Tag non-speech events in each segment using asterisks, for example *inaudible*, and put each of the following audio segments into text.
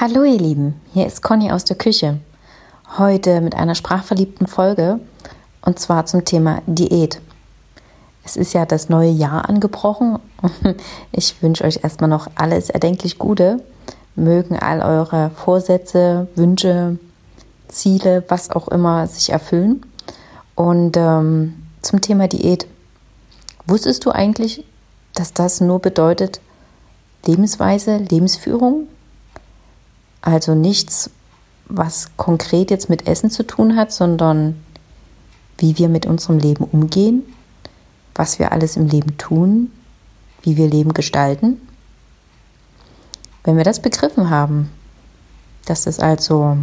Hallo ihr Lieben, hier ist Conny aus der Küche. Heute mit einer sprachverliebten Folge und zwar zum Thema Diät. Es ist ja das neue Jahr angebrochen. *laughs* Ich wünsche euch erstmal noch alles erdenklich Gute. Mögen all eure Vorsätze, Wünsche, Ziele, was auch immer sich erfüllen. Und ähm, zum Thema Diät. Wusstest du eigentlich, dass das nur bedeutet Lebensweise, Lebensführung? Also nichts, was konkret jetzt mit Essen zu tun hat, sondern wie wir mit unserem Leben umgehen, was wir alles im Leben tun, wie wir Leben gestalten. Wenn wir das begriffen haben, dass das also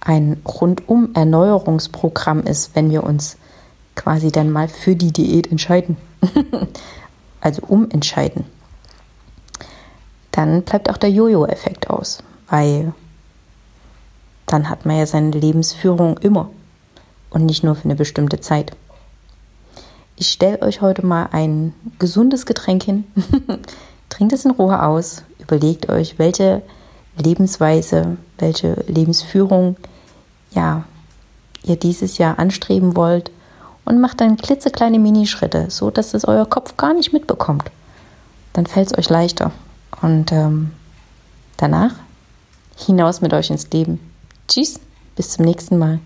ein rundum Erneuerungsprogramm ist, wenn wir uns quasi dann mal für die Diät entscheiden, *laughs* also umentscheiden, dann bleibt auch der Jojo-Effekt aus, weil dann hat man ja seine Lebensführung immer und nicht nur für eine bestimmte Zeit. Ich stelle euch heute mal ein gesundes Getränk hin. *laughs* Trinkt es in Ruhe aus. Überlegt euch, welche Lebensweise, welche Lebensführung ja, ihr dieses Jahr anstreben wollt und macht dann klitzekleine Minischritte, so dass es euer Kopf gar nicht mitbekommt. Dann fällt es euch leichter. Und ähm, danach hinaus mit euch ins Leben. Tschüss, bis zum nächsten Mal.